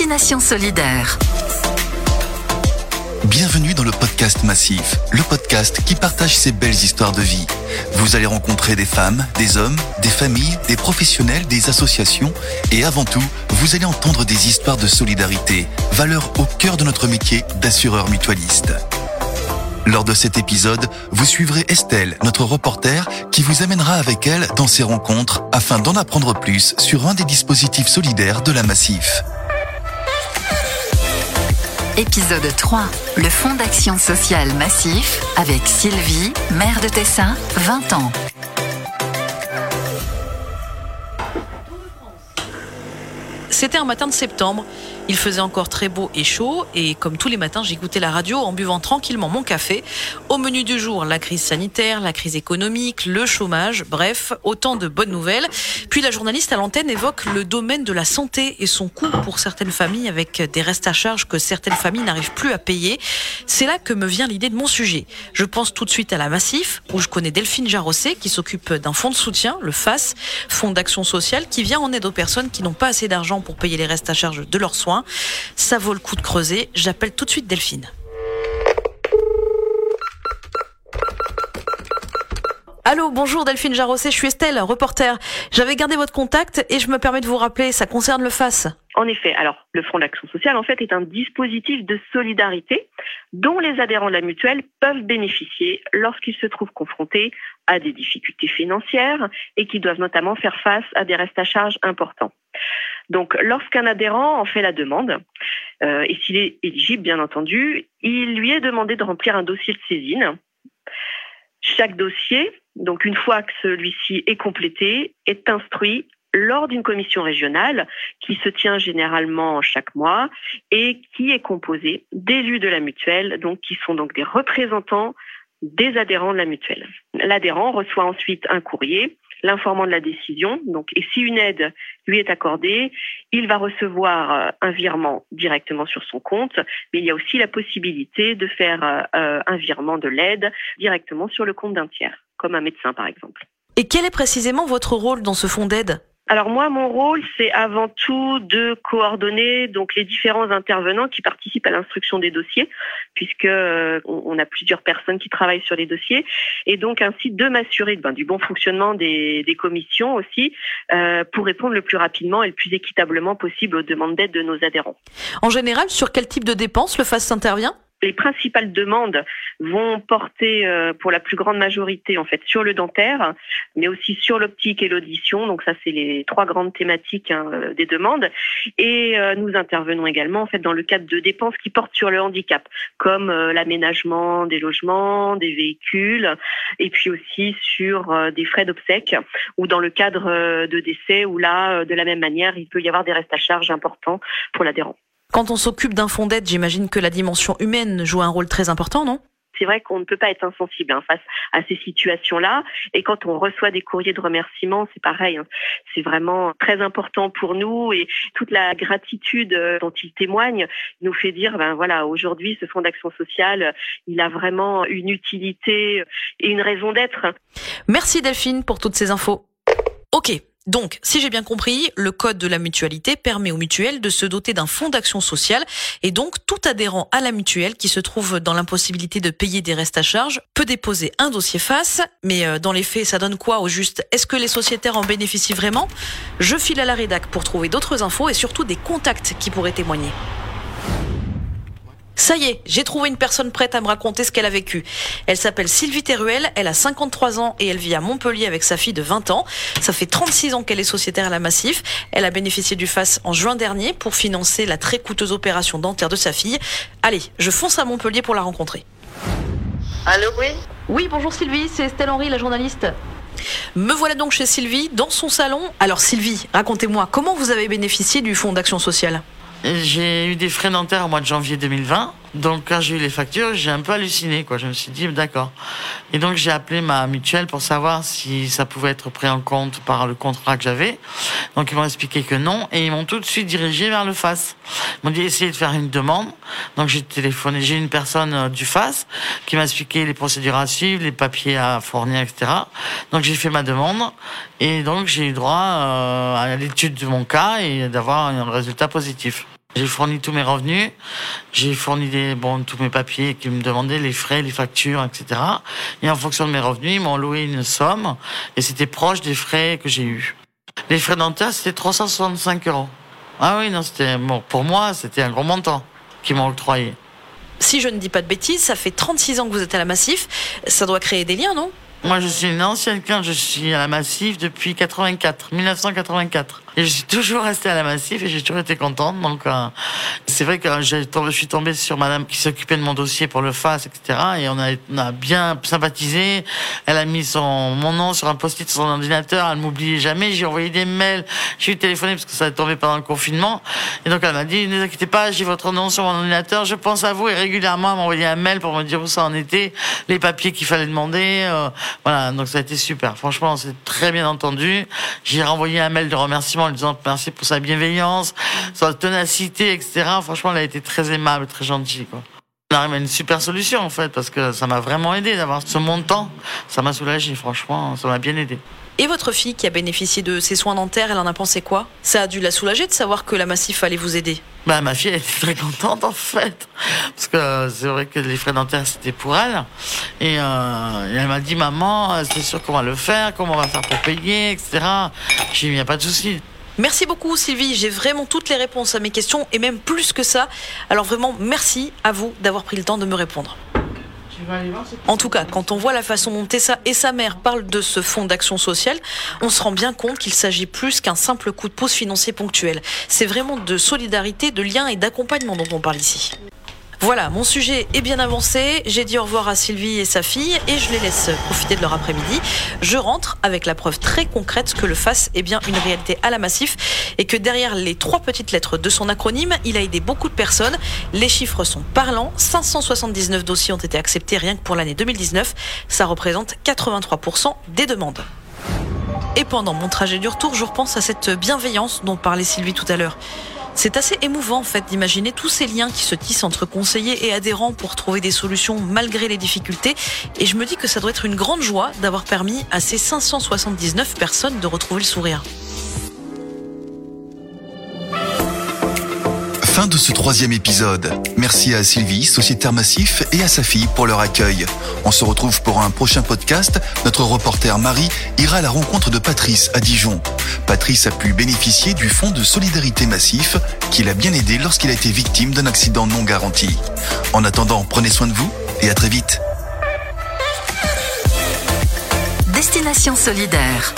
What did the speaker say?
Destination Solidaire. Bienvenue dans le podcast Massif, le podcast qui partage ces belles histoires de vie. Vous allez rencontrer des femmes, des hommes, des familles, des professionnels, des associations et avant tout, vous allez entendre des histoires de solidarité, valeur au cœur de notre métier d'assureur mutualiste. Lors de cet épisode, vous suivrez Estelle, notre reporter, qui vous amènera avec elle dans ces rencontres afin d'en apprendre plus sur un des dispositifs solidaires de la Massif. Épisode 3. Le Fonds d'action sociale massif avec Sylvie, maire de Tessin, 20 ans. C'était un matin de septembre. Il faisait encore très beau et chaud et comme tous les matins, j'écoutais la radio en buvant tranquillement mon café. Au menu du jour, la crise sanitaire, la crise économique, le chômage, bref, autant de bonnes nouvelles. Puis la journaliste à l'antenne évoque le domaine de la santé et son coût pour certaines familles avec des restes à charge que certaines familles n'arrivent plus à payer. C'est là que me vient l'idée de mon sujet. Je pense tout de suite à la Massif où je connais Delphine Jarosset qui s'occupe d'un fonds de soutien, le FAS, Fonds d'action sociale, qui vient en aide aux personnes qui n'ont pas assez d'argent pour payer les restes à charge de leurs soins. Ça vaut le coup de creuser. J'appelle tout de suite Delphine. Allô, bonjour Delphine Jarosset, je suis Estelle, reporter. J'avais gardé votre contact et je me permets de vous rappeler, ça concerne le FAS. En effet, alors le Fonds d'action sociale en fait est un dispositif de solidarité dont les adhérents de la mutuelle peuvent bénéficier lorsqu'ils se trouvent confrontés à des difficultés financières et qui doivent notamment faire face à des restes à charge importants. Donc, lorsqu'un adhérent en fait la demande, euh, et s'il est éligible, bien entendu, il lui est demandé de remplir un dossier de saisine. Chaque dossier, donc une fois que celui-ci est complété, est instruit lors d'une commission régionale qui se tient généralement chaque mois et qui est composée d'élus de la mutuelle, donc qui sont donc des représentants des adhérents de la mutuelle. L'adhérent reçoit ensuite un courrier l'informant de la décision. Donc, et si une aide lui est accordée, il va recevoir euh, un virement directement sur son compte, mais il y a aussi la possibilité de faire euh, un virement de l'aide directement sur le compte d'un tiers, comme un médecin par exemple. Et quel est précisément votre rôle dans ce fonds d'aide? Alors moi, mon rôle, c'est avant tout de coordonner donc les différents intervenants qui participent à l'instruction des dossiers, puisque euh, on a plusieurs personnes qui travaillent sur les dossiers, et donc ainsi de m'assurer ben, du bon fonctionnement des, commissions aussi, euh, pour répondre le plus rapidement et le plus équitablement possible aux demandes d'aide de nos adhérents. En général, sur quel type de dépenses le FAS intervient les principales demandes vont porter euh, pour la plus grande majorité en fait sur le dentaire, mais aussi sur l'optique et l'audition. Donc ça c'est les trois grandes thématiques hein, euh, des demandes. Et euh, nous intervenons également en fait dans le cadre de dépenses qui portent sur le handicap, comme l'aménagement des logements, des véhicules, et puis aussi sur des frais d'obsèques ou dans le cadre de décès où là de la même manière il peut y avoir des restes à charge importants pour l'adhérent. Quand on s'occupe d'un fonds d'aide, j'imagine que la dimension humaine joue un rôle très important, non? C'est vrai qu'on ne peut pas être insensible hein, face à ces situations-là. Et quand on reçoit des courriers de remerciement, c'est pareil. Hein. C'est vraiment très important pour nous et toute la gratitude euh, dont ils témoignent nous fait dire, ben voilà, aujourd'hui, ce fonds d'action sociale, il a vraiment une utilité et une raison d'être. Merci Delphine pour toutes ces infos. Ok, donc, si j'ai bien compris, le code de la mutualité permet aux mutuelles de se doter d'un fonds d'action sociale et donc tout adhérent à la mutuelle qui se trouve dans l'impossibilité de payer des restes à charge peut déposer un dossier face. Mais euh, dans les faits, ça donne quoi au juste? Est-ce que les sociétaires en bénéficient vraiment? Je file à la rédac pour trouver d'autres infos et surtout des contacts qui pourraient témoigner. Ça y est, j'ai trouvé une personne prête à me raconter ce qu'elle a vécu. Elle s'appelle Sylvie Teruel, elle a 53 ans et elle vit à Montpellier avec sa fille de 20 ans. Ça fait 36 ans qu'elle est sociétaire à la Massif. Elle a bénéficié du FAS en juin dernier pour financer la très coûteuse opération dentaire de sa fille. Allez, je fonce à Montpellier pour la rencontrer. Allô, oui Oui, bonjour Sylvie, c'est Estelle Henry, la journaliste. Me voilà donc chez Sylvie, dans son salon. Alors Sylvie, racontez-moi, comment vous avez bénéficié du Fonds d'action sociale? J'ai eu des frais dentaires au mois de janvier 2020. Donc quand j'ai eu les factures, j'ai un peu halluciné. Quoi. Je me suis dit, d'accord. Et donc j'ai appelé ma mutuelle pour savoir si ça pouvait être pris en compte par le contrat que j'avais. Donc ils m'ont expliqué que non. Et ils m'ont tout de suite dirigé vers le FAS. Ils m'ont dit, essayez de faire une demande. Donc j'ai téléphoné. J'ai une personne euh, du FAS qui m'a expliqué les procédures à suivre, les papiers à fournir, etc. Donc j'ai fait ma demande. Et donc j'ai eu droit euh, à l'étude de mon cas et d'avoir un résultat positif. J'ai fourni tous mes revenus, j'ai fourni des, bon, tous mes papiers qui me demandaient, les frais, les factures, etc. Et en fonction de mes revenus, ils m'ont loué une somme et c'était proche des frais que j'ai eus. Les frais dentaires, c'était 365 euros. Ah oui, non, c'était, bon, pour moi, c'était un gros montant qu'ils m'ont octroyé. Si je ne dis pas de bêtises, ça fait 36 ans que vous êtes à la Massif. Ça doit créer des liens, non? Moi, je suis une ancienne cliente, je suis à la Massif depuis 84, 1984. Et je suis toujours restée à la Massif et j'ai toujours été contente. Donc, euh, c'est vrai que je suis tombée sur madame qui s'occupait de mon dossier pour le FAS, etc. Et on a, bien sympathisé. Elle a mis son, mon nom sur un post-it sur son ordinateur. Elle m'oubliait jamais. J'ai envoyé des mails. J'ai eu téléphoné parce que ça est tombé pendant le confinement. Et donc, elle m'a dit, ne vous inquiétez pas, j'ai votre nom sur mon ordinateur. Je pense à vous. Et régulièrement, elle m'a envoyé un mail pour me dire où ça en était, les papiers qu'il fallait demander. euh, voilà. Donc, ça a été super. Franchement, on s'est très bien entendu. J'ai renvoyé un mail de remerciement en lui disant merci pour sa bienveillance, sa ténacité, etc. Franchement, elle a été très aimable, très gentille, quoi. On arrive à une super solution, en fait, parce que ça m'a vraiment aidé d'avoir ce montant. Ça m'a soulagé, franchement, ça m'a bien aidé. Et votre fille qui a bénéficié de ses soins dentaires, elle en a pensé quoi? Ça a dû la soulager de savoir que la Massif allait vous aider? Bah, ma fille, elle était très contente, en fait. Parce que c'est vrai que les frais dentaires, c'était pour elle. Et, euh, et elle m'a dit, maman, c'est sûr qu'on va le faire, comment on va faire pour payer, etc. J'ai dit, il n'y a pas de souci. Merci beaucoup Sylvie, j'ai vraiment toutes les réponses à mes questions et même plus que ça. Alors vraiment merci à vous d'avoir pris le temps de me répondre. En tout cas, quand on voit la façon dont Tessa et sa mère parlent de ce fonds d'action sociale, on se rend bien compte qu'il s'agit plus qu'un simple coup de pouce financier ponctuel. C'est vraiment de solidarité, de lien et d'accompagnement dont on parle ici. Voilà, mon sujet est bien avancé. J'ai dit au revoir à Sylvie et sa fille et je les laisse profiter de leur après-midi. Je rentre avec la preuve très concrète que le FAS est bien une réalité à la Massif et que derrière les trois petites lettres de son acronyme, il a aidé beaucoup de personnes. Les chiffres sont parlants. 579 dossiers ont été acceptés rien que pour l'année 2019. Ça représente 83% des demandes. Et pendant mon trajet du retour, je repense à cette bienveillance dont parlait Sylvie tout à l'heure. C'est assez émouvant en fait d'imaginer tous ces liens qui se tissent entre conseillers et adhérents pour trouver des solutions malgré les difficultés. Et je me dis que ça doit être une grande joie d'avoir permis à ces 579 personnes de retrouver le sourire. De ce troisième épisode. Merci à Sylvie, sociétaire massif, et à sa fille pour leur accueil. On se retrouve pour un prochain podcast. Notre reporter Marie ira à la rencontre de Patrice à Dijon. Patrice a pu bénéficier du fonds de solidarité massif qui l'a bien aidé lorsqu'il a été victime d'un accident non garanti. En attendant, prenez soin de vous et à très vite. Destination solidaire.